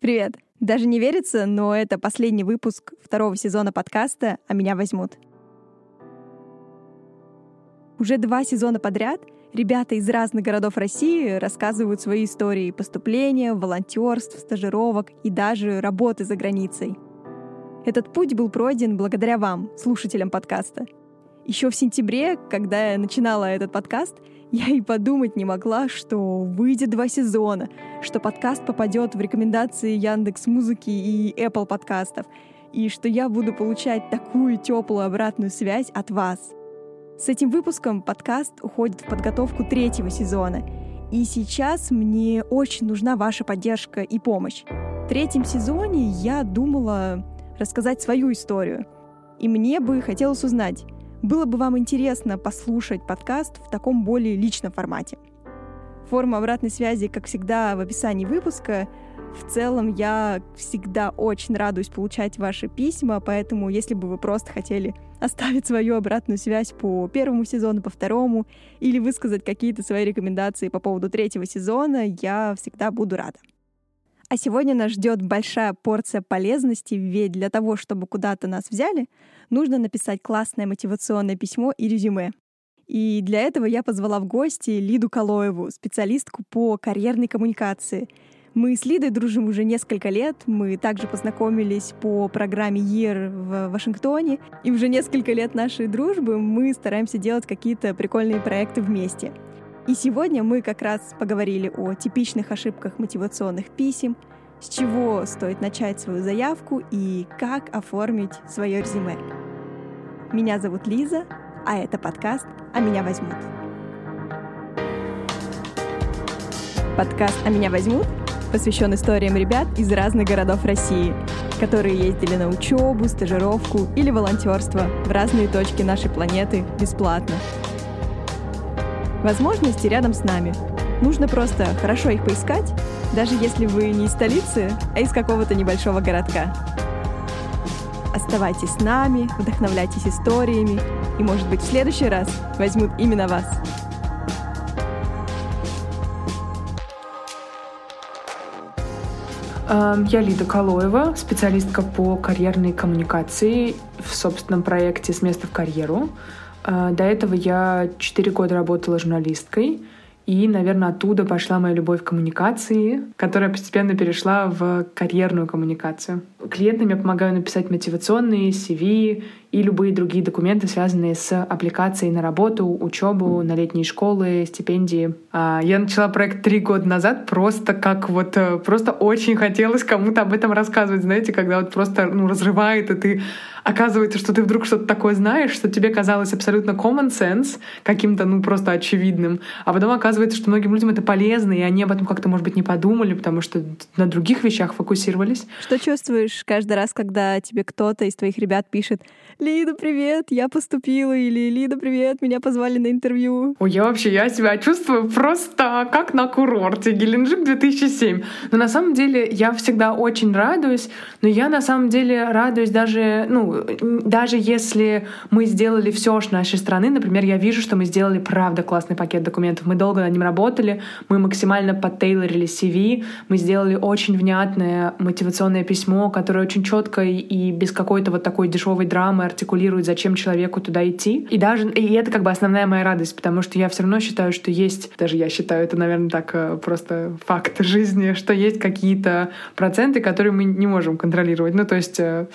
Привет! Даже не верится, но это последний выпуск второго сезона подкаста «А меня возьмут». Уже два сезона подряд ребята из разных городов России рассказывают свои истории поступления, волонтерств, стажировок и даже работы за границей. Этот путь был пройден благодаря вам, слушателям подкаста. Еще в сентябре, когда я начинала этот подкаст, я и подумать не могла, что выйдет два сезона, что подкаст попадет в рекомендации Яндекс Музыки и Apple подкастов, и что я буду получать такую теплую обратную связь от вас. С этим выпуском подкаст уходит в подготовку третьего сезона, и сейчас мне очень нужна ваша поддержка и помощь. В третьем сезоне я думала рассказать свою историю, и мне бы хотелось узнать, было бы вам интересно послушать подкаст в таком более личном формате. Форма обратной связи, как всегда, в описании выпуска. В целом, я всегда очень радуюсь получать ваши письма, поэтому если бы вы просто хотели оставить свою обратную связь по первому сезону, по второму, или высказать какие-то свои рекомендации по поводу третьего сезона, я всегда буду рада. А сегодня нас ждет большая порция полезности, ведь для того, чтобы куда-то нас взяли, нужно написать классное мотивационное письмо и резюме. И для этого я позвала в гости Лиду Калоеву, специалистку по карьерной коммуникации. Мы с Лидой дружим уже несколько лет. Мы также познакомились по программе Year в Вашингтоне. И уже несколько лет нашей дружбы мы стараемся делать какие-то прикольные проекты вместе. И сегодня мы как раз поговорили о типичных ошибках мотивационных писем, с чего стоит начать свою заявку и как оформить свое резюме. Меня зовут Лиза, а это подкаст «А меня возьмут». Подкаст «А меня возьмут» посвящен историям ребят из разных городов России, которые ездили на учебу, стажировку или волонтерство в разные точки нашей планеты бесплатно – Возможности рядом с нами. Нужно просто хорошо их поискать, даже если вы не из столицы, а из какого-то небольшого городка. Оставайтесь с нами, вдохновляйтесь историями, и, может быть, в следующий раз возьмут именно вас. Эм, я Лида Калоева, специалистка по карьерной коммуникации в собственном проекте «С места в карьеру». А, до этого я 4 года работала журналисткой, и, наверное, оттуда пошла моя любовь к коммуникации, которая постепенно перешла в карьерную коммуникацию. Клиентам я помогаю написать мотивационные CV и любые другие документы, связанные с аппликацией на работу, учебу, на летние школы, стипендии. А, я начала проект три года назад просто как вот э, просто очень хотелось кому-то об этом рассказывать, знаете, когда вот просто ну, разрывает, и ты оказывается, что ты вдруг что-то такое знаешь, что тебе казалось абсолютно common sense, каким-то, ну, просто очевидным, а потом оказывается, что многим людям это полезно, и они об этом как-то, может быть, не подумали, потому что на других вещах фокусировались. Что чувствуешь каждый раз, когда тебе кто-то из твоих ребят пишет «Лида, привет, я поступила» или «Лида, привет, меня позвали на интервью»? Ой, я вообще, я себя чувствую просто как на курорте Геленджик 2007. Но на самом деле я всегда очень радуюсь, но я на самом деле радуюсь даже, ну, даже если мы сделали все с нашей стороны, например, я вижу, что мы сделали правда классный пакет документов, мы долго над ним работали, мы максимально подтейлорили CV, мы сделали очень внятное мотивационное письмо, которое очень четко и без какой-то вот такой дешевой драмы артикулирует, зачем человеку туда идти. И даже и это как бы основная моя радость, потому что я все равно считаю, что есть, даже я считаю, это, наверное, так э, просто факт жизни, что есть какие-то проценты, которые мы не можем контролировать. Ну, то есть э,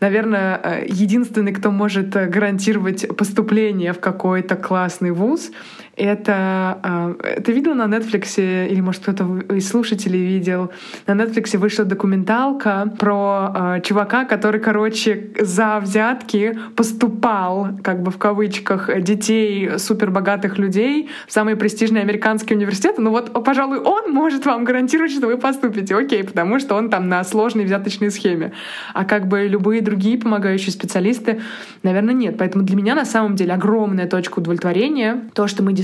наверное, э, единственный, кто может гарантировать поступление в какой-то классный вуз, это... Э, ты видел на Netflix, или, может, кто-то из слушателей видел, на Netflix вышла документалка про э, чувака, который, короче, за взятки поступал, как бы в кавычках, детей супербогатых людей в самые престижные американские университеты. Ну вот, пожалуй, он может вам гарантировать, что вы поступите. Окей, потому что он там на сложной взяточной схеме. А как бы любые другие помогающие специалисты, наверное, нет. Поэтому для меня на самом деле огромная точка удовлетворения то, что мы действительно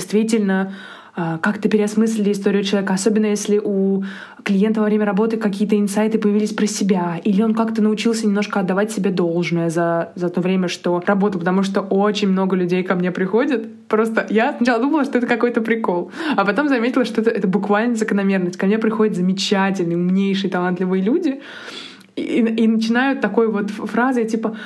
а, как-то переосмыслили историю человека, особенно если у клиента во время работы какие-то инсайты появились про себя, или он как-то научился немножко отдавать себе должное за, за то время, что работал, потому что очень много людей ко мне приходят. Просто я сначала думала, что это какой-то прикол, а потом заметила, что это, это буквально закономерность. Ко мне приходят замечательные, умнейшие, талантливые люди, и, и начинают такой вот фразой типа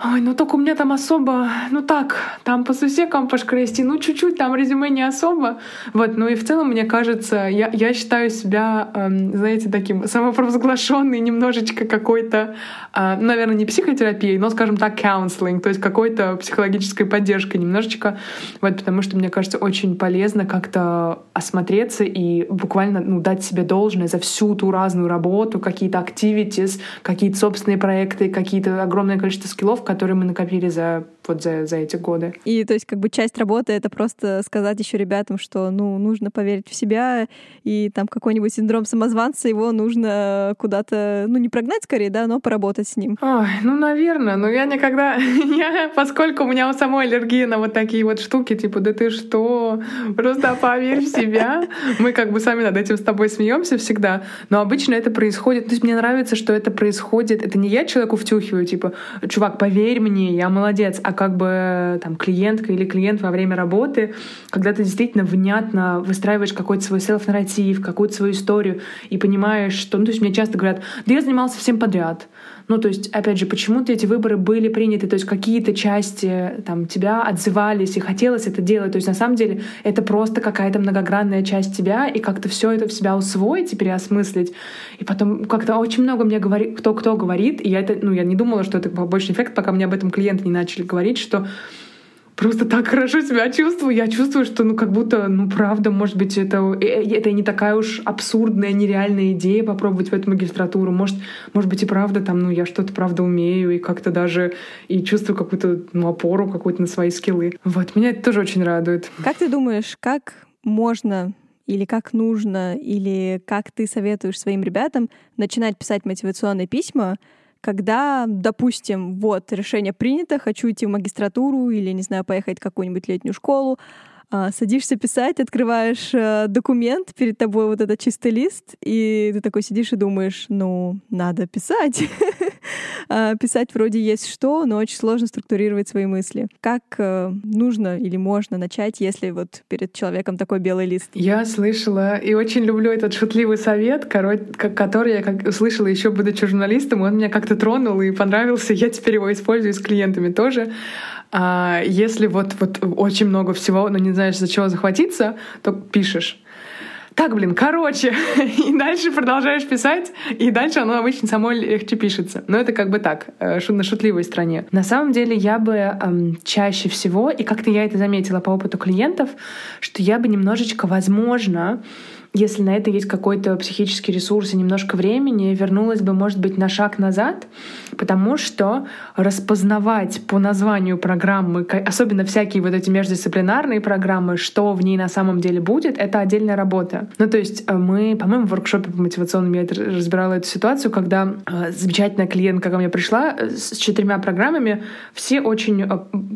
Ой, ну только у меня там особо, ну так, там по сусекам пошкрести, ну чуть-чуть, там резюме не особо. Вот, ну и в целом, мне кажется, я, я считаю себя, эм, знаете, таким самопровозглашенный немножечко какой-то, э, наверное, не психотерапией, но, скажем так, counseling, то есть какой-то психологической поддержкой немножечко. Вот, потому что, мне кажется, очень полезно как-то осмотреться и буквально ну, дать себе должное за всю ту разную работу, какие-то activities, какие-то собственные проекты, какие-то огромное количество скиллов, которые мы накопили за вот за, за эти годы. И то есть как бы часть работы — это просто сказать еще ребятам, что ну нужно поверить в себя, и там какой-нибудь синдром самозванца, его нужно куда-то, ну не прогнать скорее, да, но поработать с ним. Ой, ну, наверное, но я никогда... я, поскольку у меня у самой аллергия на вот такие вот штуки, типа, да ты что, просто поверь в себя. Мы как бы сами над этим с тобой смеемся всегда, но обычно это происходит... То есть мне нравится, что это происходит... Это не я человеку втюхиваю, типа, чувак, поверь мне, я молодец, а как бы там клиентка или клиент во время работы, когда ты действительно внятно выстраиваешь какой-то свой селф-нарратив, какую-то свою историю и понимаешь, что, ну, то есть мне часто говорят, да я занимался всем подряд, ну, то есть, опять же, почему-то эти выборы были приняты, то есть какие-то части там тебя отзывались и хотелось это делать. То есть, на самом деле, это просто какая-то многогранная часть тебя, и как-то все это в себя усвоить и переосмыслить. И потом как-то очень много мне говорит, кто-кто говорит, и я это, ну, я не думала, что это побочный эффект, пока мне об этом клиенты не начали говорить, что просто так хорошо себя чувствую. Я чувствую, что ну как будто, ну правда, может быть, это, э, это не такая уж абсурдная, нереальная идея попробовать в эту магистратуру. Может, может быть и правда там, ну я что-то правда умею и как-то даже и чувствую какую-то ну, опору какую-то на свои скиллы. Вот, меня это тоже очень радует. Как ты думаешь, как можно или как нужно, или как ты советуешь своим ребятам начинать писать мотивационные письма, когда, допустим, вот решение принято, хочу идти в магистратуру или, не знаю, поехать в какую-нибудь летнюю школу, а, садишься писать, открываешь э, документ, перед тобой вот этот чистый лист, и ты такой сидишь и думаешь, ну, надо писать. А, писать вроде есть что, но очень сложно структурировать свои мысли. Как э, нужно или можно начать, если вот перед человеком такой белый лист? Я слышала и очень люблю этот шутливый совет, который я как услышала еще будучи журналистом, он меня как-то тронул и понравился, я теперь его использую с клиентами тоже. А если вот, вот очень много всего, но не знаешь, за чего захватиться, то пишешь. Так, блин, короче, и дальше продолжаешь писать, и дальше оно обычно само легче пишется. Но это как бы так, э, на шутливой стороне. На самом деле я бы эм, чаще всего, и как-то я это заметила по опыту клиентов, что я бы немножечко, возможно, если на это есть какой-то психический ресурс и немножко времени, вернулась бы, может быть, на шаг назад, потому что распознавать по названию программы, особенно всякие вот эти междисциплинарные программы, что в ней на самом деле будет, это отдельная работа. Ну, то есть э, мы, по-моему, в воркшопе по мотивационным я разбирала эту ситуацию, когда э, замечательная клиентка ко мне пришла э, с четырьмя программами, все очень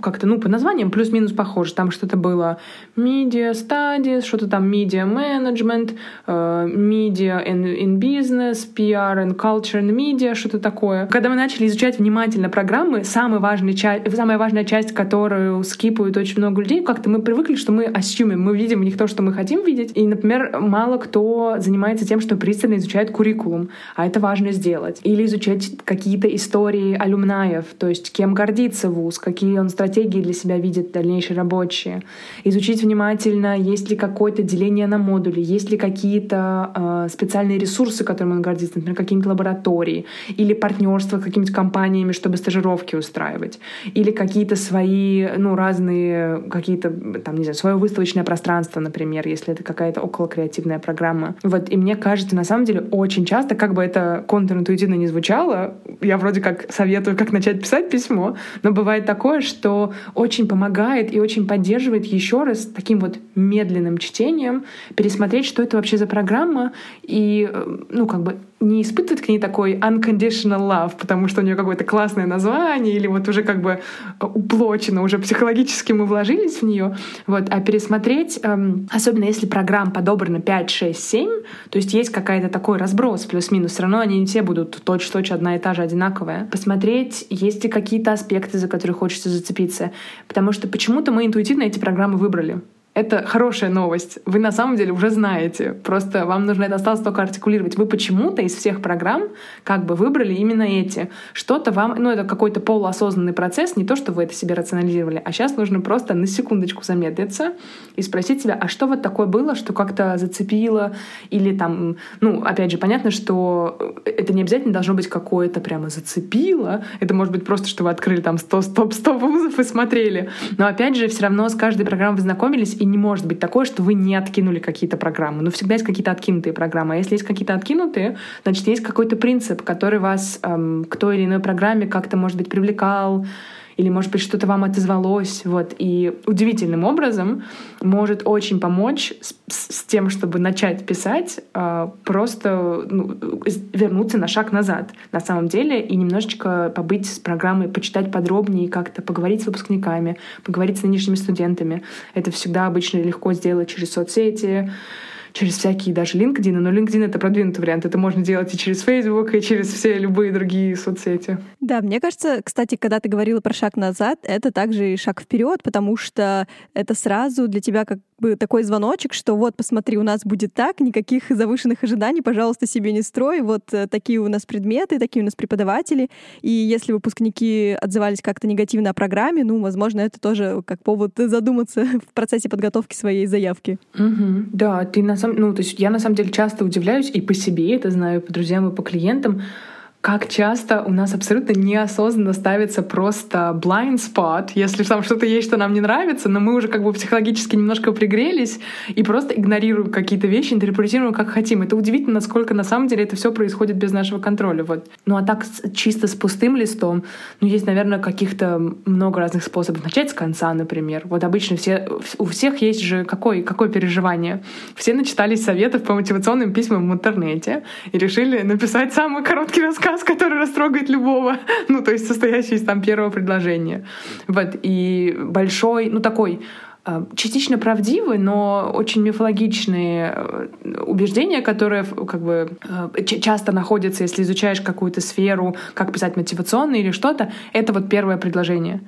как-то, ну, по названиям плюс-минус похожи. Там что-то было media studies, что-то там media management, Э, media in, in business, PR and culture and media, что-то такое. Когда мы начали изучать внимательно программы, самая важная часть, самая важная часть, которую скипают очень много людей, как-то мы привыкли, что мы асюмим, мы видим в них то, что мы хотим видеть. И, например, мало кто занимается тем, что пристально изучает куррикулум, а это важно сделать. Или изучать какие-то истории алюмнаев, то есть кем гордится вуз, какие он стратегии для себя видит дальнейшие рабочие. Изучить внимательно, есть ли какое-то деление на модули, есть ли какие-то э, специальные ресурсы, которыми он гордится, например, какие-нибудь лаборатории, или партнерство с какими-то компаниями, чтобы стажировки устраивать, или какие-то свои, ну, разные, какие-то, там, не знаю, свое выставочное пространство, например, если это какая-то около креативная программа. Вот, и мне кажется, на самом деле, очень часто, как бы это контринтуитивно не звучало, я вроде как советую, как начать писать письмо, но бывает такое, что очень помогает и очень поддерживает еще раз таким вот медленным чтением пересмотреть, что это вообще за программа, и, э, ну, как бы не испытывать к ней такой unconditional love, потому что у нее какое-то классное название, или вот уже как бы уплочено, уже психологически мы вложились в нее, вот, а пересмотреть, эм, особенно если программ подобрано 5, 6, 7, то есть есть какая-то такой разброс плюс-минус, все равно они не все будут точь-точь одна и та же одинаковая. Посмотреть, есть ли какие-то аспекты, за которые хочется зацепиться, потому что почему-то мы интуитивно эти программы выбрали. Это хорошая новость. Вы на самом деле уже знаете. Просто вам нужно это осталось только артикулировать. Вы почему-то из всех программ как бы выбрали именно эти. Что-то вам, ну это какой-то полуосознанный процесс, не то, что вы это себе рационализировали. А сейчас нужно просто на секундочку замедлиться и спросить себя, а что вот такое было, что как-то зацепило? Или там, ну, опять же, понятно, что это не обязательно должно быть какое-то прямо зацепило. Это может быть просто, что вы открыли там 100, 100, 100 вузов и смотрели. Но опять же, все равно с каждой программой вы знакомились, и не может быть такое, что вы не откинули какие-то программы. Но всегда есть какие-то откинутые программы. А если есть какие-то откинутые, значит, есть какой-то принцип, который вас эм, к той или иной программе как-то, может быть, привлекал, или, может быть, что-то вам отозвалось. Вот. И удивительным образом может очень помочь с, с тем, чтобы начать писать, э, просто ну, вернуться на шаг назад на самом деле и немножечко побыть с программой, почитать подробнее, как-то поговорить с выпускниками, поговорить с нынешними студентами. Это всегда обычно легко сделать через соцсети, через всякие даже LinkedIn, но LinkedIn — это продвинутый вариант. Это можно делать и через Facebook, и через все любые другие соцсети. Да, мне кажется, кстати, когда ты говорила про шаг назад, это также и шаг вперед, потому что это сразу для тебя как бы такой звоночек, что вот, посмотри, у нас будет так, никаких завышенных ожиданий, пожалуйста, себе не строй, вот э, такие у нас предметы, такие у нас преподаватели, и если выпускники отзывались как-то негативно о программе, ну, возможно, это тоже как повод задуматься в процессе подготовки своей заявки. Угу. Да, ты на самом, ну, то есть я на самом деле часто удивляюсь и по себе это знаю, и по друзьям, и по клиентам, как часто у нас абсолютно неосознанно ставится просто blind spot, если там что-то есть, что нам не нравится, но мы уже как бы психологически немножко пригрелись и просто игнорируем какие-то вещи, интерпретируем как хотим. Это удивительно, насколько на самом деле это все происходит без нашего контроля. Вот. Ну а так чисто с пустым листом, ну есть, наверное, каких-то много разных способов. Начать с конца, например. Вот обычно все, у всех есть же какое, какое переживание. Все начитались советов по мотивационным письмам в интернете и решили написать самый короткий рассказ рассказ, который растрогает любого, ну, то есть состоящий из там первого предложения. Вот, и большой, ну, такой э, частично правдивый, но очень мифологичные э, убеждения, которые как бы э, часто находятся, если изучаешь какую-то сферу, как писать мотивационно или что-то, это вот первое предложение.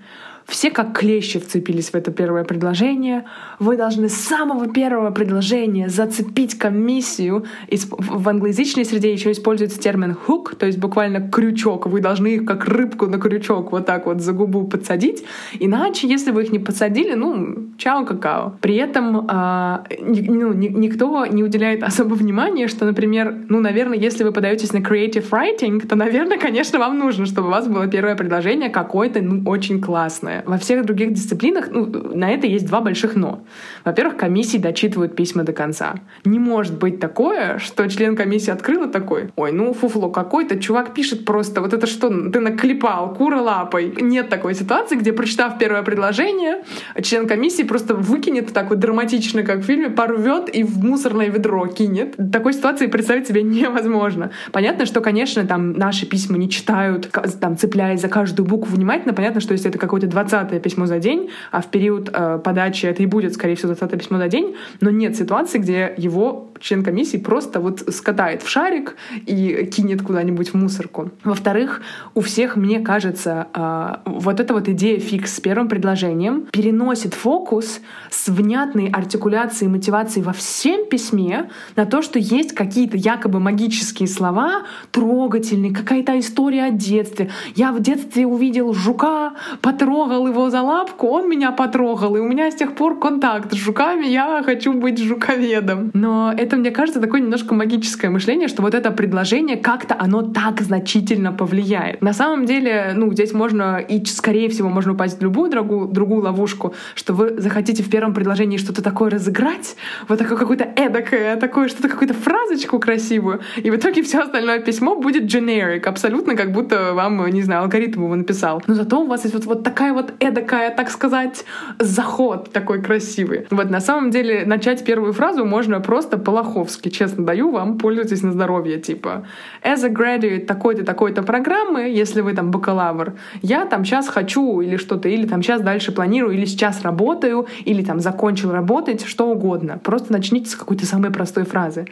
Все как клещи вцепились в это первое предложение. Вы должны с самого первого предложения зацепить комиссию. В англоязычной среде еще используется термин hook, то есть буквально крючок. Вы должны их как рыбку на крючок вот так вот за губу подсадить. Иначе, если вы их не подсадили, ну, чао какао. При этом э, ну, никто не уделяет особо внимания, что, например, ну, наверное, если вы подаетесь на creative writing, то, наверное, конечно, вам нужно, чтобы у вас было первое предложение какое-то, ну, очень классное самое. Во всех других дисциплинах ну, на это есть два больших «но». Во-первых, комиссии дочитывают письма до конца. Не может быть такое, что член комиссии открыл и такой, ой, ну фуфло какой-то, чувак пишет просто, вот это что, ты наклепал, кура лапой. Нет такой ситуации, где, прочитав первое предложение, член комиссии просто выкинет так вот драматично, как в фильме, порвет и в мусорное ведро кинет. Такой ситуации представить себе невозможно. Понятно, что, конечно, там наши письма не читают, там, цепляясь за каждую букву внимательно. Понятно, что если это какой-то 20 письмо за день, а в период э, подачи это и будет, скорее всего, 20 письмо за день, но нет ситуации, где его член комиссии просто вот скатает в шарик и кинет куда-нибудь в мусорку. Во-вторых, у всех, мне кажется, э, вот эта вот идея фикс с первым предложением переносит фокус с внятной артикуляцией и мотивацией во всем письме на то, что есть какие-то якобы магические слова, трогательные, какая-то история о детстве. Я в детстве увидел жука, потрогал потрогал его за лапку, он меня потрогал, и у меня с тех пор контакт с жуками, я хочу быть жуковедом. Но это, мне кажется, такое немножко магическое мышление, что вот это предложение как-то оно так значительно повлияет. На самом деле, ну, здесь можно, и скорее всего, можно упасть в любую другую, другую ловушку, что вы захотите в первом предложении что-то такое разыграть, вот такое какое-то эдакое, такое что-то, какую-то фразочку красивую, и в итоге все остальное письмо будет generic, абсолютно как будто вам, не знаю, алгоритм его написал. Но зато у вас есть вот, вот такая вот вот эдакая, так сказать, заход такой красивый. Вот на самом деле начать первую фразу можно просто по-лоховски, честно даю вам, пользуйтесь на здоровье, типа as a graduate такой-то, такой-то программы, если вы там бакалавр, я там сейчас хочу или что-то, или там сейчас дальше планирую, или сейчас работаю, или там закончил работать, что угодно. Просто начните с какой-то самой простой фразы.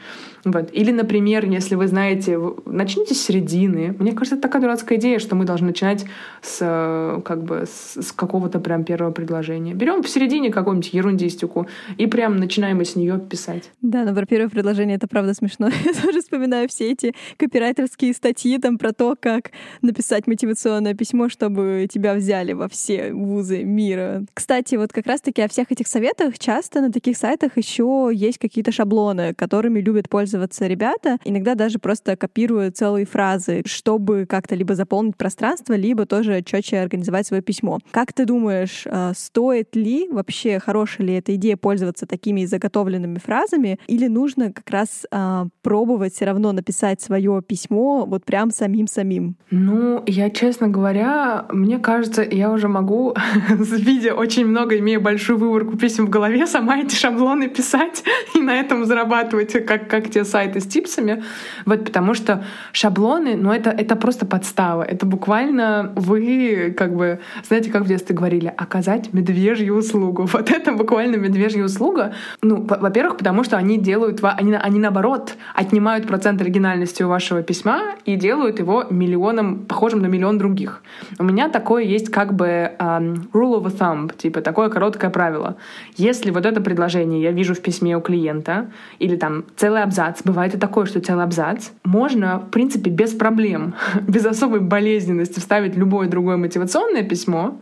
Вот. Или, например, если вы знаете, начните с середины. Мне кажется, это такая дурацкая идея, что мы должны начинать с, как бы, с, с какого-то прям первого предложения. Берем в середине какую-нибудь ерундистику и прям начинаем с нее писать. Да, но про первое предложение это правда смешно. Я тоже вспоминаю все эти копирайтерские статьи там про то, как написать мотивационное письмо, чтобы тебя взяли во все вузы мира. Кстати, вот как раз-таки о всех этих советах часто на таких сайтах еще есть какие-то шаблоны, которыми любят пользоваться ребята. Иногда даже просто копируют целые фразы, чтобы как-то либо заполнить пространство, либо тоже четче организовать свое письмо. Как ты думаешь, э, стоит ли вообще, хорошая ли эта идея пользоваться такими заготовленными фразами, или нужно как раз а, пробовать все равно написать свое письмо вот прям самим-самим? Ну, я, честно говоря, мне кажется, я уже могу, видя очень много, имея большую выборку писем в голове, сама эти шаблоны писать и на этом зарабатывать, как, как те сайты с типсами. Вот потому что шаблоны, ну это, это просто подстава. Это буквально вы, как бы, знаете, как в детстве говорили, оказать медвежью услугу. Вот это буквально медвежья услуга. Ну, во-первых, потому что они делают, они, они наоборот отнимают процент оригинальности у вашего письма и делают его миллионом, похожим на миллион других. У меня такое есть как бы um, rule of thumb, типа такое короткое правило. Если вот это предложение я вижу в письме у клиента, или там целый абзац, бывает и такое, что целый абзац, можно, в принципе, без проблем, без особой болезненности вставить любое другое мотивационное письмо,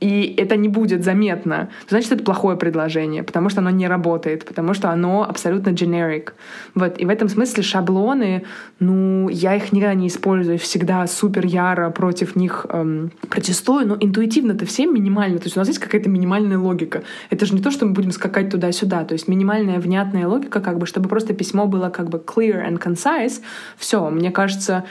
и это не будет заметно, значит, это плохое предложение, потому что оно не работает, потому что оно абсолютно generic. Вот. И в этом смысле шаблоны, ну, я их никогда не использую, всегда супер яро против них эм, протестую, но интуитивно-то всем минимально. То есть у нас есть какая-то минимальная логика. Это же не то, что мы будем скакать туда-сюда. То есть минимальная внятная логика, как бы, чтобы просто письмо было как бы clear and concise. Все, мне кажется,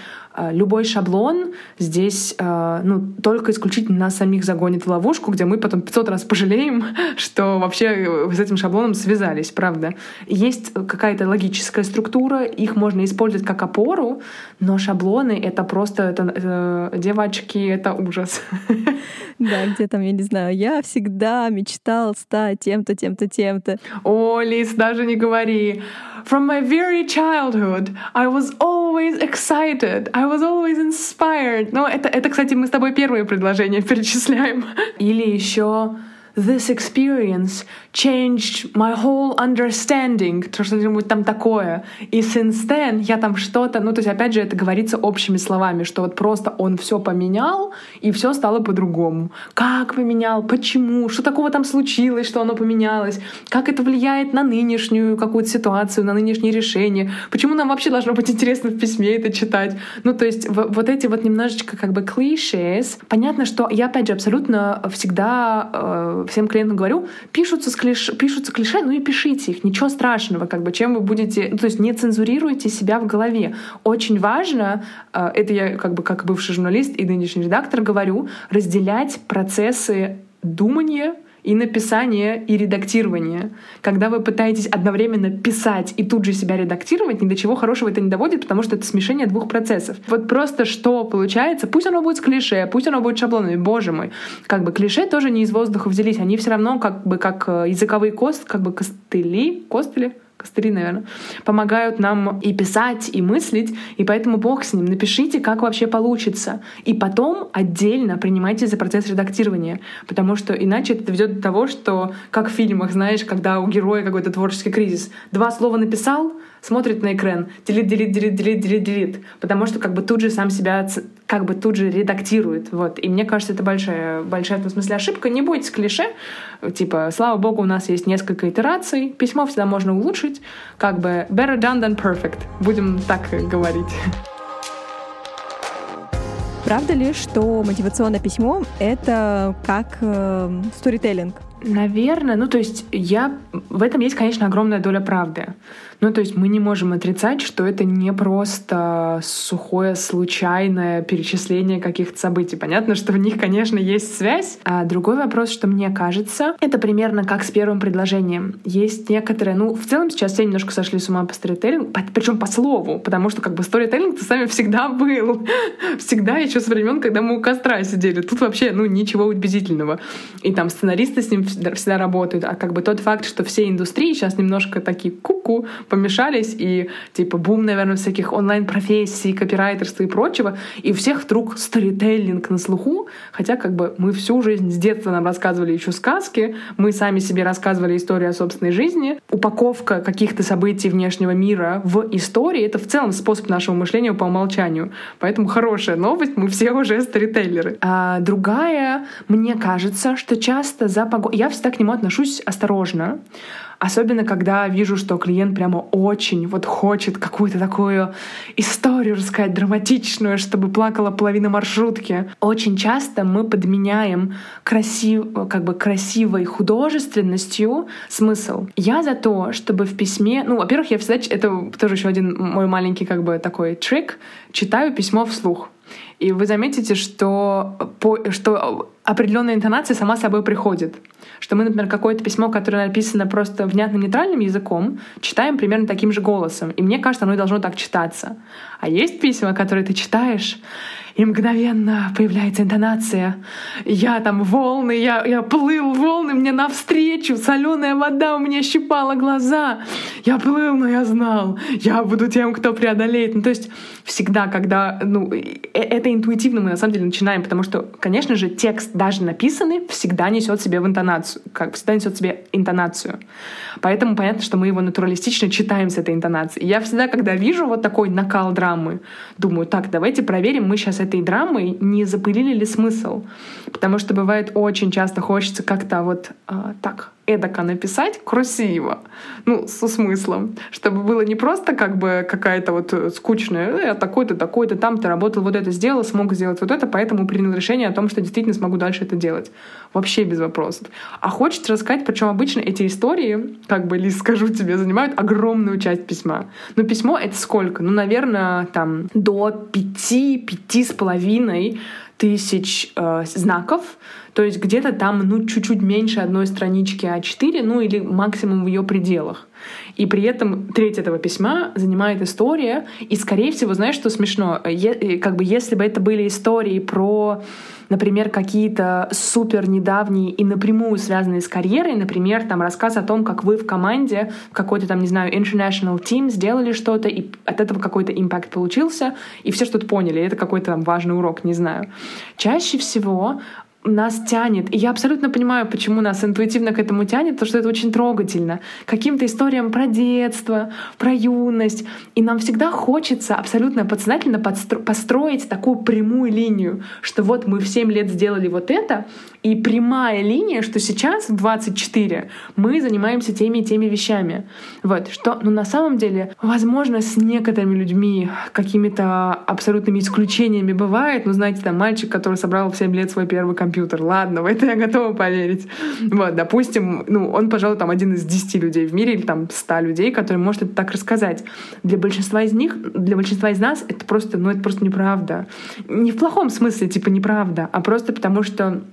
любой шаблон здесь э, ну, только исключительно нас самих загонит в ловушку, где мы потом 500 раз пожалеем, что вообще э, с этим шаблоном связались, правда. Есть какая-то логическая структура, их можно использовать как опору, но шаблоны — это просто, это, это, девочки, это ужас. Да, где там, я не знаю, я всегда мечтал стать тем-то, тем-то, тем-то. О, Лиз, даже не говори. From my very childhood, I was always excited, I was always inspired. Ну, это, это, кстати, мы с тобой первые предложения перечисляем. Или еще this experience changed my whole understanding, что-нибудь там такое. И since then я там что-то, ну то есть опять же это говорится общими словами, что вот просто он все поменял и все стало по-другому. Как поменял, почему, что такого там случилось, что оно поменялось, как это влияет на нынешнюю какую-то ситуацию, на нынешние решения, почему нам вообще должно быть интересно в письме это читать. Ну то есть вот эти вот немножечко как бы клишес. Понятно, что я опять же абсолютно всегда э, всем клиентам говорю, пишутся, с клиш... пишутся клише, ну и пишите их, ничего страшного, как бы, чем вы будете, ну, то есть не цензурируйте себя в голове. Очень важно, э, это я как бы как бывший журналист и нынешний редактор говорю, разделять процессы думания и написание, и редактирование. Когда вы пытаетесь одновременно писать и тут же себя редактировать, ни до чего хорошего это не доводит, потому что это смешение двух процессов. Вот просто что получается, пусть оно будет с клише, пусть оно будет шаблонами, боже мой. Как бы клише тоже не из воздуха взялись, они все равно как бы как э, языковые кост, как бы костыли, костыли, костыли, наверное, помогают нам и писать, и мыслить, и поэтому бог с ним. Напишите, как вообще получится. И потом отдельно принимайте за процесс редактирования, потому что иначе это ведет до того, что, как в фильмах, знаешь, когда у героя какой-то творческий кризис, два слова написал, смотрит на экран, делит, делит, делит, делит, делит, делит, потому что как бы тут же сам себя как бы тут же редактирует. Вот. И мне кажется, это большая, большая в этом смысле ошибка. Не бойтесь клише. Типа, слава богу, у нас есть несколько итераций. Письмо всегда можно улучшить. Как бы better done than perfect. Будем так говорить. Правда ли, что мотивационное письмо — это как э, сторителлинг? Наверное, ну то есть я в этом есть, конечно, огромная доля правды. Ну, то есть мы не можем отрицать, что это не просто сухое, случайное перечисление каких-то событий. Понятно, что в них, конечно, есть связь. А другой вопрос, что мне кажется, это примерно как с первым предложением. Есть некоторые, ну, в целом сейчас все немножко сошли с ума по сторителлингу, причем по слову, потому что как бы сторителлинг с вами всегда был. Всегда еще с времен, когда мы у костра сидели. Тут вообще, ну, ничего удивительного. И там сценаристы с ним всегда работают. А как бы тот факт, что все индустрии сейчас немножко такие куку, помешались, и типа бум, наверное, всяких онлайн-профессий, копирайтерства и прочего, и у всех вдруг сторителлинг на слуху, хотя как бы мы всю жизнь с детства нам рассказывали еще сказки, мы сами себе рассказывали историю о собственной жизни. Упаковка каких-то событий внешнего мира в истории — это в целом способ нашего мышления по умолчанию. Поэтому хорошая новость, мы все уже сторителлеры. А другая, мне кажется, что часто за погоду... Я всегда к нему отношусь осторожно, Особенно, когда вижу, что клиент прямо очень вот хочет какую-то такую историю рассказать драматичную, чтобы плакала половина маршрутки. Очень часто мы подменяем красив, как бы красивой художественностью смысл. Я за то, чтобы в письме... Ну, во-первых, я всегда... Это тоже еще один мой маленький как бы такой трик. Читаю письмо вслух. И вы заметите, что, по, что определенная интонация сама собой приходит что мы, например, какое-то письмо, которое написано просто внятным нейтральным языком, читаем примерно таким же голосом. И мне кажется, оно и должно так читаться. А есть письма, которые ты читаешь, и мгновенно появляется интонация. Я там волны, я, я плыл, волны мне навстречу, соленая вода у меня щипала глаза. Я плыл, но я знал, я буду тем, кто преодолеет. Ну, то есть всегда, когда, ну, э, это интуитивно мы на самом деле начинаем, потому что, конечно же, текст даже написанный всегда несет себе в интонацию, как всегда несет себе интонацию. Поэтому понятно, что мы его натуралистично читаем с этой интонацией. Я всегда, когда вижу вот такой накал драмы, думаю, так, давайте проверим, мы сейчас этой драмой не запылили ли смысл. Потому что бывает очень часто хочется как-то вот а, так эдако написать красиво, ну, со смыслом, чтобы было не просто как бы какая-то вот скучная, э, такой-то, такой-то, там ты работал, вот это сделал, смог сделать вот это, поэтому принял решение о том, что действительно смогу дальше это делать. Вообще без вопросов. А хочется рассказать, причем обычно эти истории, как бы, Лиз, скажу тебе, занимают огромную часть письма. Но письмо — это сколько? Ну, наверное, там до пяти, пяти с половиной тысяч э, знаков, то есть где-то там, ну, чуть-чуть меньше одной странички А4, ну, или максимум в ее пределах. И при этом треть этого письма занимает история. И, скорее всего, знаешь, что смешно? Е- как бы если бы это были истории про например, какие-то супер недавние и напрямую связанные с карьерой, например, там рассказ о том, как вы в команде, в какой-то там, не знаю, international team сделали что-то, и от этого какой-то импакт получился, и все что-то поняли, это какой-то там важный урок, не знаю. Чаще всего нас тянет. И я абсолютно понимаю, почему нас интуитивно к этому тянет, потому что это очень трогательно. Каким-то историям про детство, про юность. И нам всегда хочется абсолютно подсознательно построить такую прямую линию, что вот мы в 7 лет сделали вот это, и прямая линия, что сейчас в 24 мы занимаемся теми и теми вещами. Вот, что, ну, на самом деле, возможно, с некоторыми людьми какими-то абсолютными исключениями бывает. Ну, знаете, там мальчик, который собрал в 7 лет свой первый компьютер. Ладно, в это я готова поверить. Вот, допустим, ну, он, пожалуй, там один из 10 людей в мире или там 100 людей, который может это так рассказать. Для большинства из них, для большинства из нас это просто, ну, это просто неправда. Не в плохом смысле, типа, неправда, а просто потому что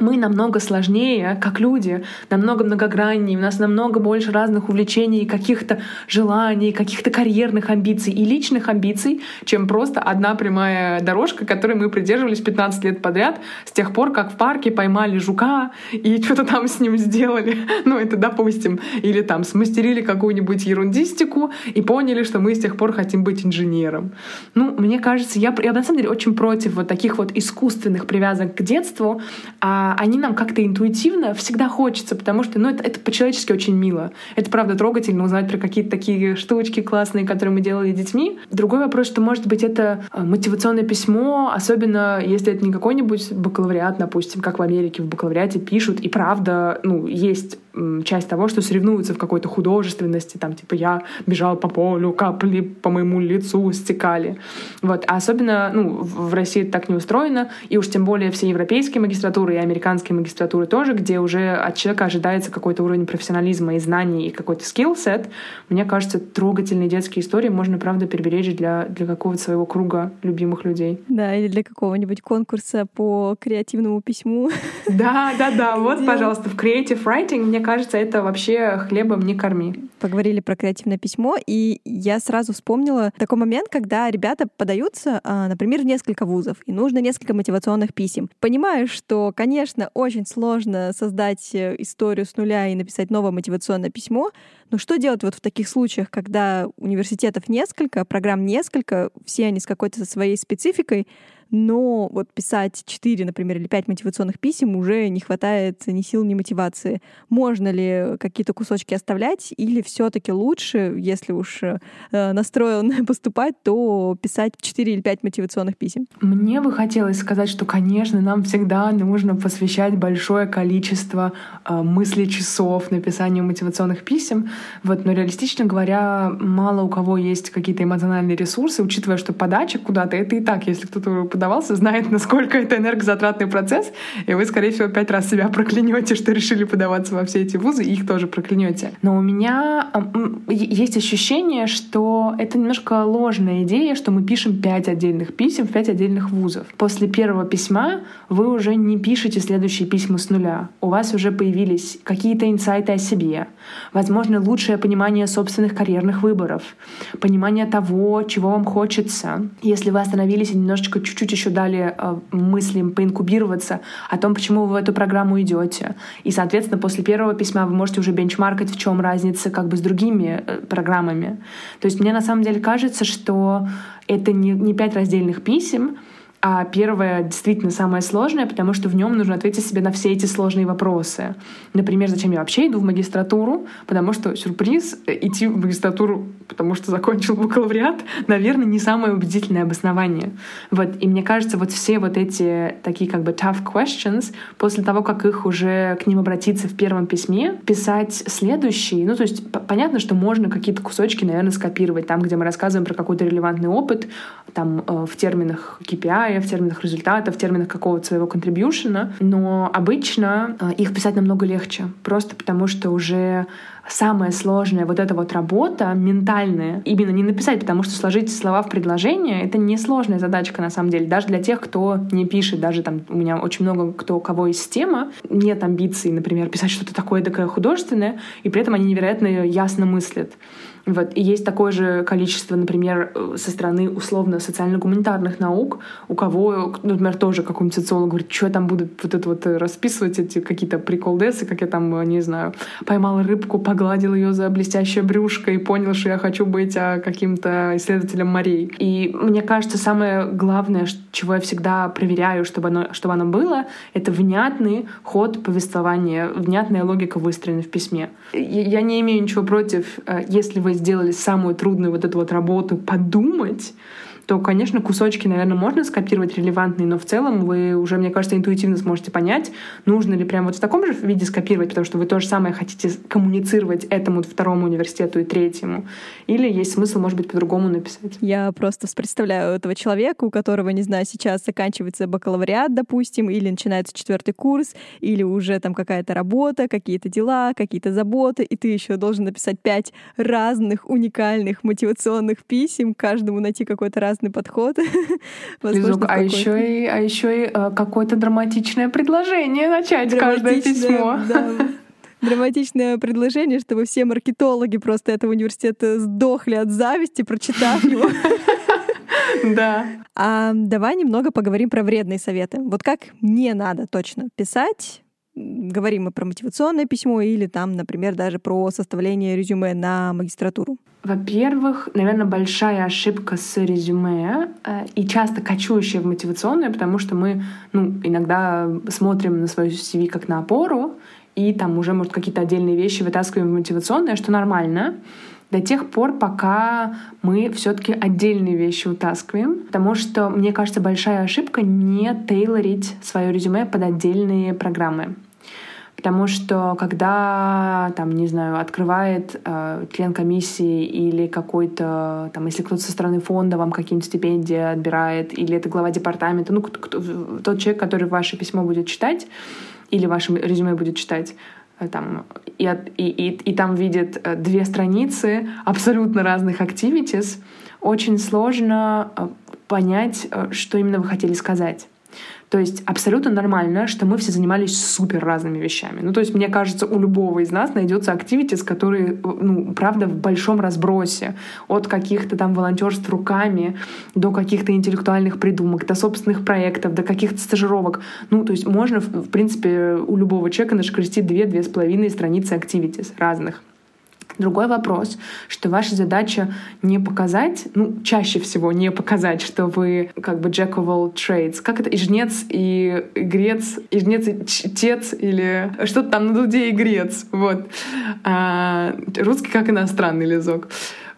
мы намного сложнее, как люди, намного многограннее, у нас намного больше разных увлечений, каких-то желаний, каких-то карьерных амбиций и личных амбиций, чем просто одна прямая дорожка, которой мы придерживались 15 лет подряд, с тех пор, как в парке поймали жука и что-то там с ним сделали. Ну, это допустим. Или там смастерили какую-нибудь ерундистику и поняли, что мы с тех пор хотим быть инженером. Ну, мне кажется, я, я на самом деле очень против вот таких вот искусственных привязок к детству, а а они нам как-то интуитивно всегда хочется, потому что ну, это, это по-человечески очень мило. Это правда трогательно узнать про какие-то такие штучки классные, которые мы делали детьми. Другой вопрос, что может быть это а, мотивационное письмо, особенно если это не какой-нибудь бакалавриат, допустим, как в Америке в бакалавриате пишут, и правда, ну, есть часть того, что соревнуются в какой-то художественности, там, типа, я бежал по полю, капли по моему лицу стекали. Вот. А особенно, ну, в России это так не устроено, и уж тем более все европейские магистратуры и американские магистратуры тоже, где уже от человека ожидается какой-то уровень профессионализма и знаний, и какой-то скилл-сет, мне кажется, трогательные детские истории можно, правда, переберечь для, для какого-то своего круга любимых людей. Да, или для какого-нибудь конкурса по креативному письму. Да, да, да. Вот, пожалуйста, в Creative Writing, мне кажется, это вообще хлебом не корми. Поговорили про креативное письмо, и я сразу вспомнила такой момент, когда ребята подаются, а, например, в несколько вузов, и нужно несколько мотивационных писем. Понимаю, что, конечно, очень сложно создать э, историю с нуля и написать новое мотивационное письмо, но что делать вот в таких случаях, когда университетов несколько, программ несколько, все они с какой-то своей спецификой, но вот писать 4, например, или 5 мотивационных писем уже не хватает ни сил, ни мотивации. Можно ли какие-то кусочки оставлять, или все таки лучше, если уж э, настроен поступать, то писать 4 или 5 мотивационных писем? Мне бы хотелось сказать, что, конечно, нам всегда нужно посвящать большое количество э, мыслей часов написанию мотивационных писем, вот, но реалистично говоря, мало у кого есть какие-то эмоциональные ресурсы, учитывая, что подача куда-то — это и так, если кто-то подавался, знает, насколько это энергозатратный процесс, и вы, скорее всего, пять раз себя проклянете, что решили подаваться во все эти вузы, и их тоже проклянете. Но у меня есть ощущение, что это немножко ложная идея, что мы пишем пять отдельных писем в пять отдельных вузов. После первого письма вы уже не пишете следующие письма с нуля. У вас уже появились какие-то инсайты о себе, возможно, лучшее понимание собственных карьерных выборов, понимание того, чего вам хочется. Если вы остановились и немножечко чуть-чуть чуть еще дали э, мыслям поинкубироваться о том, почему вы в эту программу идете. И, соответственно, после первого письма вы можете уже бенчмаркать, в чем разница как бы с другими э, программами. То есть мне на самом деле кажется, что это не, не пять раздельных писем, а первое действительно самое сложное, потому что в нем нужно ответить себе на все эти сложные вопросы. Например, зачем я вообще иду в магистратуру? Потому что сюрприз, э, идти в магистратуру, потому что закончил бакалавриат, наверное, не самое убедительное обоснование. Вот. И мне кажется, вот все вот эти такие как бы tough questions, после того, как их уже к ним обратиться в первом письме, писать следующие. Ну, то есть понятно, что можно какие-то кусочки, наверное, скопировать там, где мы рассказываем про какой-то релевантный опыт, там э, в терминах KPI, В терминах результата, в терминах какого-то своего контрибьюшена, но обычно э, их писать намного легче, просто потому что уже самая сложная вот эта вот работа ментальная, именно не написать, потому что сложить слова в предложение — это несложная задачка на самом деле, даже для тех, кто не пишет, даже там у меня очень много кто, кого есть тема, нет амбиций, например, писать что-то такое такое художественное, и при этом они невероятно ясно мыслят. Вот. И есть такое же количество, например, со стороны условно социально-гуманитарных наук, у кого, например, тоже какой-нибудь социолог говорит, что я там буду вот это вот расписывать, эти какие-то приколдесы, как я там, не знаю, поймала рыбку, погладил ее за блестящее брюшко и понял, что я хочу быть а, каким-то исследователем морей. И мне кажется, самое главное, чего я всегда проверяю, чтобы оно, чтобы оно было, это внятный ход повествования, внятная логика выстроена в письме. Я не имею ничего против, э, если вы сделали самую трудную вот эту вот работу подумать, то, конечно, кусочки, наверное, можно скопировать релевантные, но в целом вы уже, мне кажется, интуитивно сможете понять, нужно ли прямо вот в таком же виде скопировать, потому что вы то же самое хотите коммуницировать этому второму университету и третьему, или есть смысл, может быть, по-другому написать. Я просто представляю этого человека, у которого, не знаю, сейчас заканчивается бакалавриат, допустим, или начинается четвертый курс, или уже там какая-то работа, какие-то дела, какие-то заботы, и ты еще должен написать пять разных уникальных мотивационных писем, каждому найти какой-то раз разный подход. Возможно, а еще и, а еще и э, какое-то драматичное предложение начать каждое письмо. Да, драматичное предложение, чтобы все маркетологи просто этого университета сдохли от зависти, прочитав его. Да. А давай немного поговорим про вредные советы. Вот как не надо точно писать говорим мы про мотивационное письмо или там, например, даже про составление резюме на магистратуру? Во-первых, наверное, большая ошибка с резюме э, и часто кочующая в мотивационное, потому что мы ну, иногда смотрим на свою CV как на опору, и там уже, может, какие-то отдельные вещи вытаскиваем в мотивационное, что нормально до тех пор, пока мы все-таки отдельные вещи утаскиваем. Потому что, мне кажется, большая ошибка не тейлорить свое резюме под отдельные программы. Потому что когда, там, не знаю, открывает э, член комиссии или какой-то, там, если кто-то со стороны фонда вам какие-нибудь стипендии отбирает, или это глава департамента, ну, кто, тот человек, который ваше письмо будет читать, или ваше резюме будет читать, э, там, и, и, и, и там видит э, две страницы абсолютно разных activities, очень сложно э, понять, что именно вы хотели сказать. То есть абсолютно нормально, что мы все занимались супер разными вещами. Ну, то есть, мне кажется, у любого из нас найдется активитис, который, ну, правда, в большом разбросе. От каких-то там волонтерств руками до каких-то интеллектуальных придумок, до собственных проектов, до каких-то стажировок. Ну, то есть можно, в принципе, у любого человека нашкрестить две-две с половиной страницы активитис разных. Другой вопрос, что ваша задача не показать, ну, чаще всего не показать, что вы как бы jack of all trades. Как это? И жнец, и грец, и жнец, и чтец, или что-то там на дуде и грец. Вот. А, русский как иностранный лизок.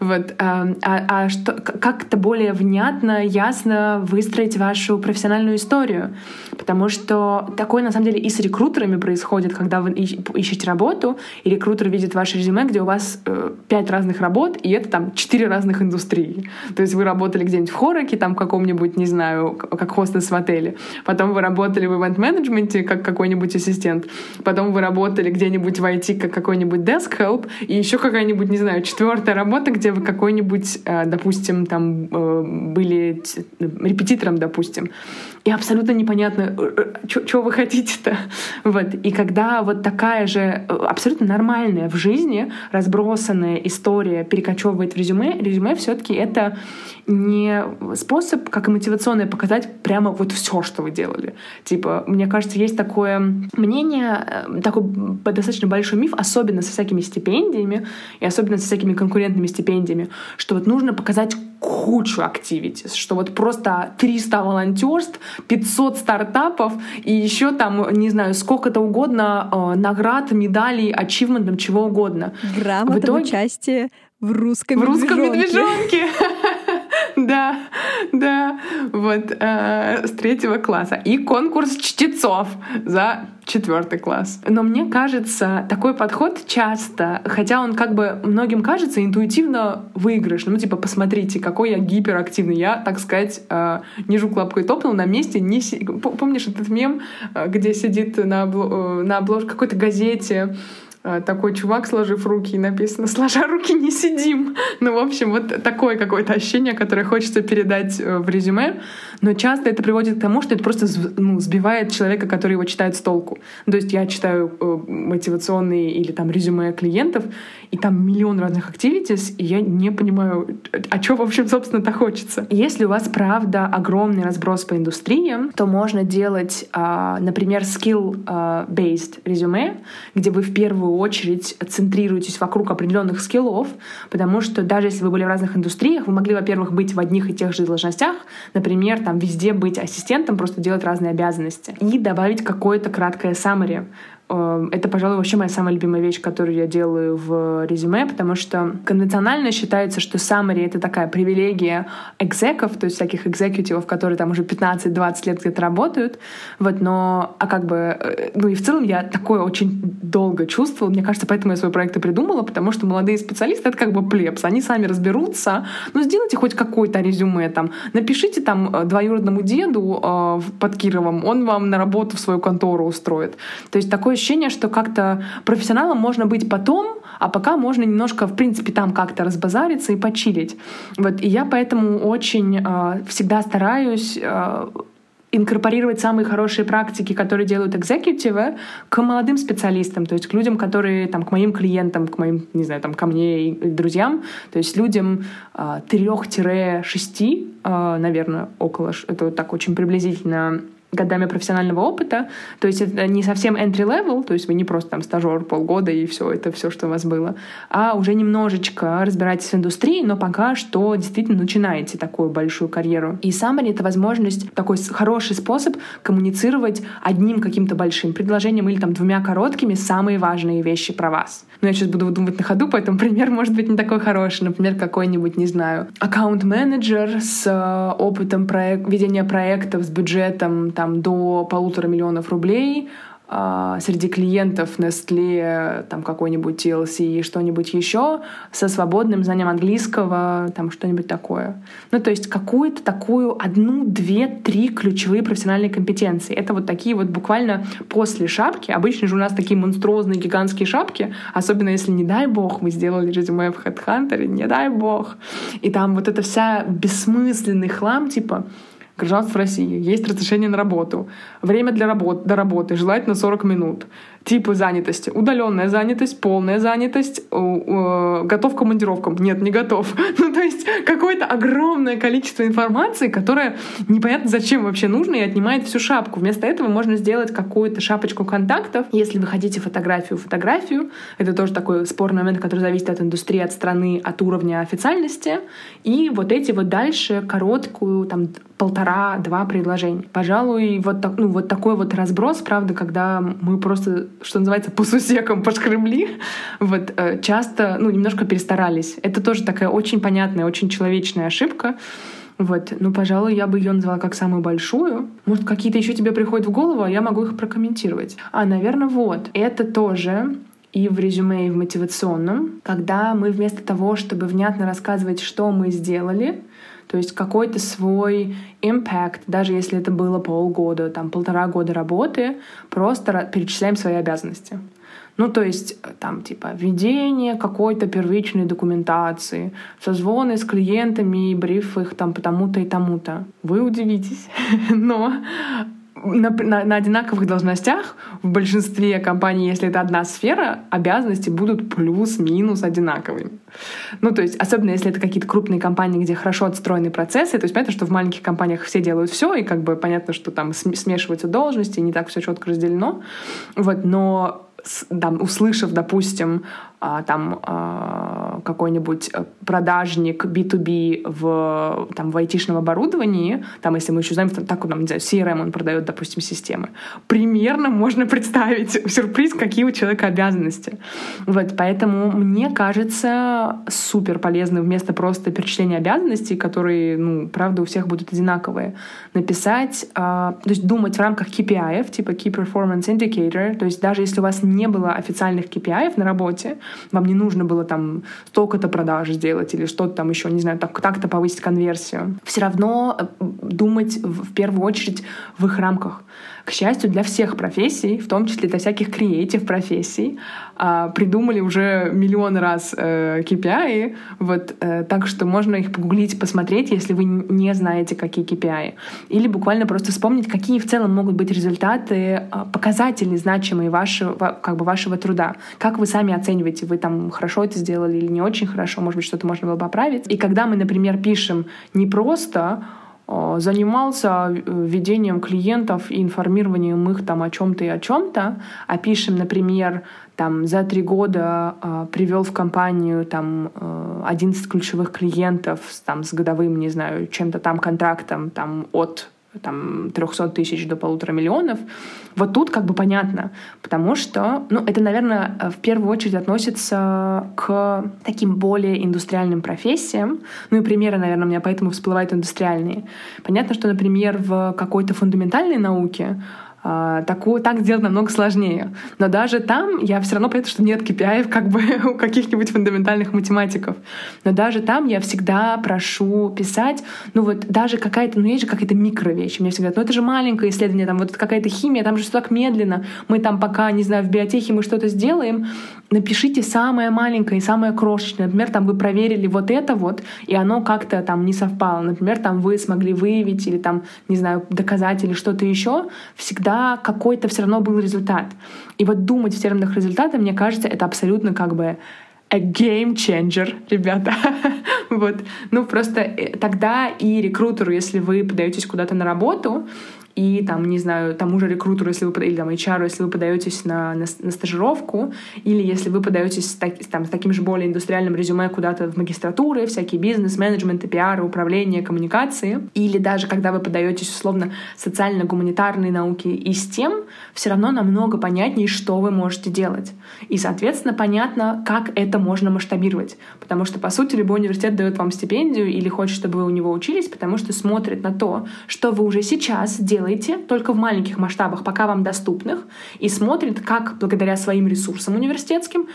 Вот. А, а, а что, как-то более внятно, ясно выстроить вашу профессиональную историю. Потому что такое, на самом деле, и с рекрутерами происходит, когда вы ищете работу, и рекрутер видит ваше резюме, где у вас э, пять разных работ, и это там четыре разных индустрии. То есть вы работали где-нибудь в Хороке, там каком-нибудь, не знаю, как хостес в отеле. Потом вы работали в ивент-менеджменте, как какой-нибудь ассистент. Потом вы работали где-нибудь в IT, как какой-нибудь desk help. И еще какая-нибудь, не знаю, четвертая работа, где вы какой-нибудь, э, допустим, там э, были репетитором, допустим. И абсолютно непонятно, э, что вы хотите-то. Вот. И когда вот такая же абсолютно нормальная в жизни разбросанная история перекочевывает в резюме, резюме все таки это не способ, как и мотивационное, показать прямо вот все, что вы делали. Типа, мне кажется, есть такое мнение, такой достаточно большой миф, особенно со всякими стипендиями и особенно со всякими конкурентными стипендиями, что вот нужно показать кучу активитис, что вот просто 300 волонтерств, 500 стартапов и еще там, не знаю, сколько-то угодно э, наград, медалей, ачивментов, чего угодно. Грамота в итоге... участие в русском в русском медвежонке. Да, да, вот э, с третьего класса. И конкурс чтецов за четвертый класс. Но мне кажется, такой подход часто, хотя он как бы многим кажется интуитивно выигрышным. Ну, типа, посмотрите, какой я гиперактивный. Я, так сказать, э, не жук лапкой топнул на месте. Не си... Помнишь этот мем, э, где сидит на, обло... Э, на обложке какой-то газете такой чувак, сложив руки, и написано «Сложа руки, не сидим». Ну, в общем, вот такое какое-то ощущение, которое хочется передать э, в резюме, но часто это приводит к тому, что это просто ну, сбивает человека, который его читает с толку. То есть я читаю э, мотивационные или там резюме клиентов, и там миллион разных activities, и я не понимаю, а что, в общем, собственно-то хочется. Если у вас, правда, огромный разброс по индустриям, то можно делать, а, например, skill-based резюме, где вы в первую очередь центрируетесь вокруг определенных скиллов, потому что даже если вы были в разных индустриях, вы могли, во-первых, быть в одних и тех же должностях, например, там везде быть ассистентом, просто делать разные обязанности, и добавить какое-то краткое summary это, пожалуй, вообще моя самая любимая вещь, которую я делаю в резюме, потому что конвенционально считается, что summary — это такая привилегия экзеков, то есть всяких экзекутивов, которые там уже 15-20 лет где-то работают. Вот, но, а как бы, э, ну и в целом я такое очень долго чувствовала. Мне кажется, поэтому я свой проект и придумала, потому что молодые специалисты — это как бы плебс. Они сами разберутся. Ну, сделайте хоть какое-то резюме там. Напишите там э, двоюродному деду э, под Кировом, он вам на работу в свою контору устроит. То есть такое ощущение, что как-то профессионалом можно быть потом, а пока можно немножко, в принципе, там как-то разбазариться и почилить. Вот, и я поэтому очень э, всегда стараюсь э, инкорпорировать самые хорошие практики, которые делают экзекутивы, к молодым специалистам, то есть к людям, которые там, к моим клиентам, к моим, не знаю, там, ко мне и друзьям, то есть людям э, 3-6, э, наверное, около, это так очень приблизительно годами профессионального опыта. То есть это не совсем entry level, то есть вы не просто там стажер полгода и все, это все, что у вас было, а уже немножечко разбираетесь в индустрии, но пока что действительно начинаете такую большую карьеру. И summary — это возможность, такой хороший способ коммуницировать одним каким-то большим предложением или там двумя короткими самые важные вещи про вас. Но я сейчас буду думать на ходу, поэтому пример может быть не такой хороший. Например, какой-нибудь, не знаю, аккаунт-менеджер с э, опытом проек- ведения проектов, с бюджетом там до полутора миллионов рублей э, среди клиентов Nestle, там какой-нибудь TLC и что-нибудь еще со свободным знанием английского, там что-нибудь такое. Ну, то есть какую-то такую одну, две, три ключевые профессиональные компетенции. Это вот такие вот буквально после шапки. Обычно же у нас такие монструозные гигантские шапки, особенно если, не дай бог, мы сделали резюме в HeadHunter, не дай бог. И там вот эта вся бессмысленный хлам, типа гражданство России, есть разрешение на работу, время для работы, до работы, желательно 40 минут, типы занятости, удаленная занятость, полная занятость, готов к командировкам, нет, не готов. Ну, то есть какое-то огромное количество информации, которая непонятно зачем вообще нужно и отнимает всю шапку. Вместо этого можно сделать какую-то шапочку контактов. Если вы хотите фотографию, фотографию, это тоже такой спорный момент, который зависит от индустрии, от страны, от уровня официальности. И вот эти вот дальше короткую, там, полтора-два предложения. Пожалуй, вот, так, ну, вот такой вот разброс, правда, когда мы просто, что называется, по сусекам пошкребли, вот, э, часто, ну, немножко перестарались. Это тоже такая очень понятная, очень человечная ошибка. Вот, ну, пожалуй, я бы ее назвала как самую большую. Может, какие-то еще тебе приходят в голову, а я могу их прокомментировать. А, наверное, вот. Это тоже и в резюме, и в мотивационном, когда мы вместо того, чтобы внятно рассказывать, что мы сделали, то есть какой-то свой impact, даже если это было полгода, там полтора года работы, просто перечисляем свои обязанности. Ну, то есть э, там типа введение какой-то первичной документации, созвоны с клиентами и бриф их там потому-то и тому-то. Вы удивитесь, но на, на, на одинаковых должностях в большинстве компаний, если это одна сфера, обязанности будут плюс-минус одинаковыми. Ну, то есть, особенно если это какие-то крупные компании, где хорошо отстроены процессы, то есть понятно, что в маленьких компаниях все делают все, и как бы понятно, что там смешиваются должности, не так все четко разделено. Вот, но там, услышав, допустим, а, там а, какой-нибудь э, продажник B2B в, там, в айтишном оборудовании, там, если мы еще знаем, так, там, не знаю, CRM он продает, допустим, системы, примерно можно представить сюрприз, какие у человека обязанности. Вот, поэтому мне кажется супер полезно вместо просто перечисления обязанностей, которые, ну, правда, у всех будут одинаковые, написать, а, то есть думать в рамках KPI, типа Key Performance Indicator, то есть даже если у вас не было официальных KPI на работе, вам не нужно было там столько-то продаж сделать или что-то там еще, не знаю, так, так-то повысить конверсию. Все равно э, думать в первую очередь в их рамках. К счастью, для всех профессий, в том числе для всяких креатив профессий, а, придумали уже миллион раз э, KPI, вот, э, так что можно их погуглить, посмотреть, если вы не знаете, какие KPI. Или буквально просто вспомнить, какие в целом могут быть результаты, а, показатели значимые вашего, как бы вашего труда. Как вы сами оцениваете, вы там хорошо это сделали или не очень хорошо, может быть, что-то можно было поправить. И когда мы, например, пишем не просто Э, занимался э, ведением клиентов и информированием их там о чем-то и о чем-то, опишем, например, там за три года э, привел в компанию там э, 11 ключевых клиентов там с годовым, не знаю, чем-то там контрактом там от там 300 тысяч до полутора миллионов. Вот тут как бы понятно, потому что, ну, это, наверное, в первую очередь относится к таким более индустриальным профессиям. Ну и примеры, наверное, у меня поэтому всплывают индустриальные. Понятно, что, например, в какой-то фундаментальной науке такую, так сделать намного сложнее. Но даже там я все равно понятно, что нет KPI как бы у каких-нибудь фундаментальных математиков. Но даже там я всегда прошу писать, ну вот даже какая-то, ну есть же какая-то микровещь. Мне всегда, ну это же маленькое исследование, там вот какая-то химия, там же все так медленно. Мы там пока, не знаю, в биотехе мы что-то сделаем, напишите самое маленькое и самое крошечное. Например, там вы проверили вот это вот, и оно как-то там не совпало. Например, там вы смогли выявить или там, не знаю, доказать или что-то еще. Всегда какой-то все равно был результат. И вот думать в терминах результата, мне кажется, это абсолютно как бы a game changer, ребята. вот. Ну, просто э, тогда и рекрутеру, если вы подаетесь куда-то на работу, и там, не знаю, тому же рекрутеру, если вы или там HR, если вы подаетесь на, на, на стажировку, или если вы подаетесь с, так, там, с таким же более индустриальным резюме куда-то в магистратуры, всякие бизнес, менеджмент, пиар, управление, коммуникации, или даже когда вы подаетесь условно социально-гуманитарные науки и с тем, все равно намного понятнее, что вы можете делать. И, соответственно, понятно, как это можно масштабировать. Потому что, по сути, любой университет дает вам стипендию или хочет, чтобы вы у него учились, потому что смотрит на то, что вы уже сейчас делаете делаете, только в маленьких масштабах, пока вам доступных, и смотрит, как благодаря своим ресурсам университетским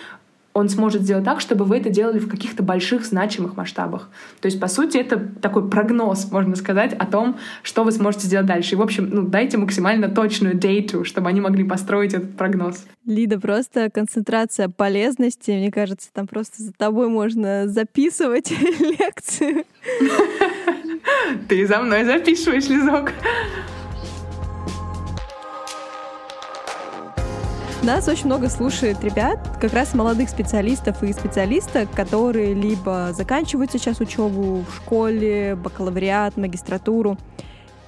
он сможет сделать так, чтобы вы это делали в каких-то больших значимых масштабах. То есть, по сути, это такой прогноз, можно сказать, о том, что вы сможете сделать дальше. И, в общем, ну, дайте максимально точную дейту, чтобы они могли построить этот прогноз. Лида, просто концентрация полезности. Мне кажется, там просто за тобой можно записывать лекцию. Ты за мной записываешь, Лизок. Нас очень много слушает ребят, как раз молодых специалистов и специалисток, которые либо заканчивают сейчас учебу в школе, бакалавриат, магистратуру,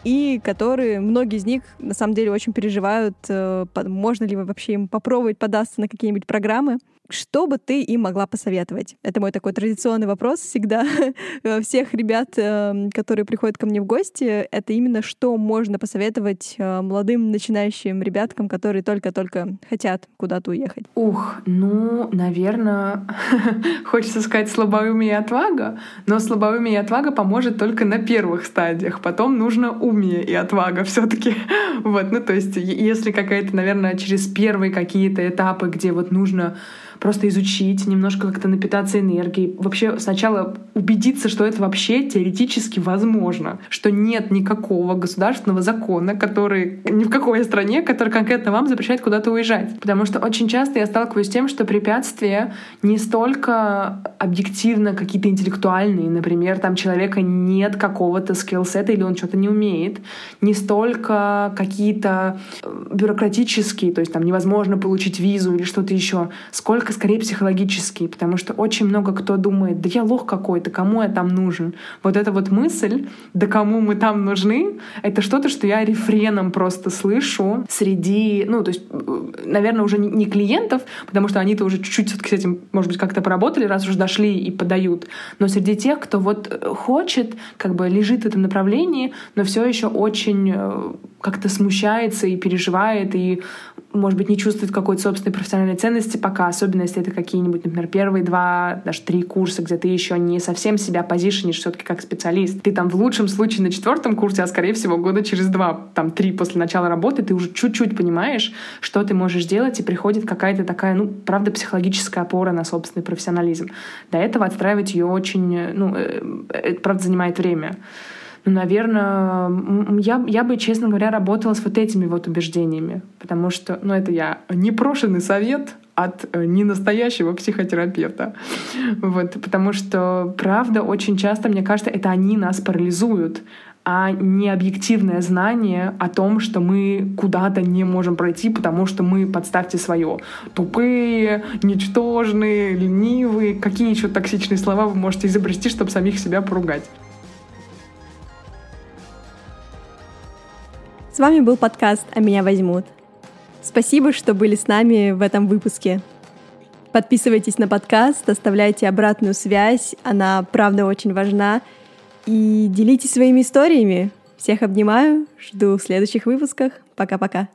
и которые, многие из них, на самом деле, очень переживают, э, можно ли вообще им попробовать податься на какие-нибудь программы. Что бы ты им могла посоветовать? Это мой такой традиционный вопрос всегда всех ребят, эм, которые приходят ко мне в гости. Это именно что можно посоветовать э, молодым начинающим ребяткам, которые только-только хотят куда-то уехать? Ух, ну, наверное, хочется сказать слабоумие и отвага, но слабоумие и отвага поможет только на первых стадиях. Потом нужно умие и отвага все таки Вот, ну, то есть, если какая-то, наверное, через первые какие-то этапы, где вот нужно просто изучить, немножко как-то напитаться энергией. Вообще сначала убедиться, что это вообще теоретически возможно, что нет никакого государственного закона, который ни в какой стране, который конкретно вам запрещает куда-то уезжать. Потому что очень часто я сталкиваюсь с тем, что препятствия не столько объективно какие-то интеллектуальные, например, там человека нет какого-то скиллсета или он что-то не умеет, не столько какие-то э, бюрократические, то есть там невозможно получить визу или что-то еще, сколько только скорее психологический, потому что очень много кто думает, да я лох какой-то, кому я там нужен. Вот эта вот мысль, да кому мы там нужны, это что-то, что я рефреном просто слышу среди, ну, то есть, наверное, уже не клиентов, потому что они-то уже чуть-чуть все-таки с этим, может быть, как-то поработали, раз уже дошли и подают, но среди тех, кто вот хочет, как бы лежит в этом направлении, но все еще очень э, как-то смущается и переживает, и может быть, не чувствует какой-то собственной профессиональной ценности пока, особенно если это какие-нибудь, например, первые два, даже три курса, где ты еще не совсем себя позишенишь все-таки как специалист. Ты там в лучшем случае на четвертом курсе, а скорее всего года через два, там три после начала работы, ты уже чуть-чуть понимаешь, что ты можешь делать, и приходит какая-то такая, ну, правда, психологическая опора на собственный профессионализм. До этого отстраивать ее очень, ну, э, это, правда, занимает время. Ну, наверное, я, я бы, честно говоря, работала с вот этими вот убеждениями, потому что, ну, это я непрошенный совет от э, ненастоящего психотерапевта. Вот, потому что, правда, очень часто, мне кажется, это они нас парализуют, а не объективное знание о том, что мы куда-то не можем пройти, потому что мы, подставьте свое, тупые, ничтожные, ленивые, какие еще токсичные слова вы можете изобрести, чтобы самих себя поругать. С вами был подкаст «А меня возьмут». Спасибо, что были с нами в этом выпуске. Подписывайтесь на подкаст, оставляйте обратную связь, она правда очень важна. И делитесь своими историями. Всех обнимаю, жду в следующих выпусках. Пока-пока.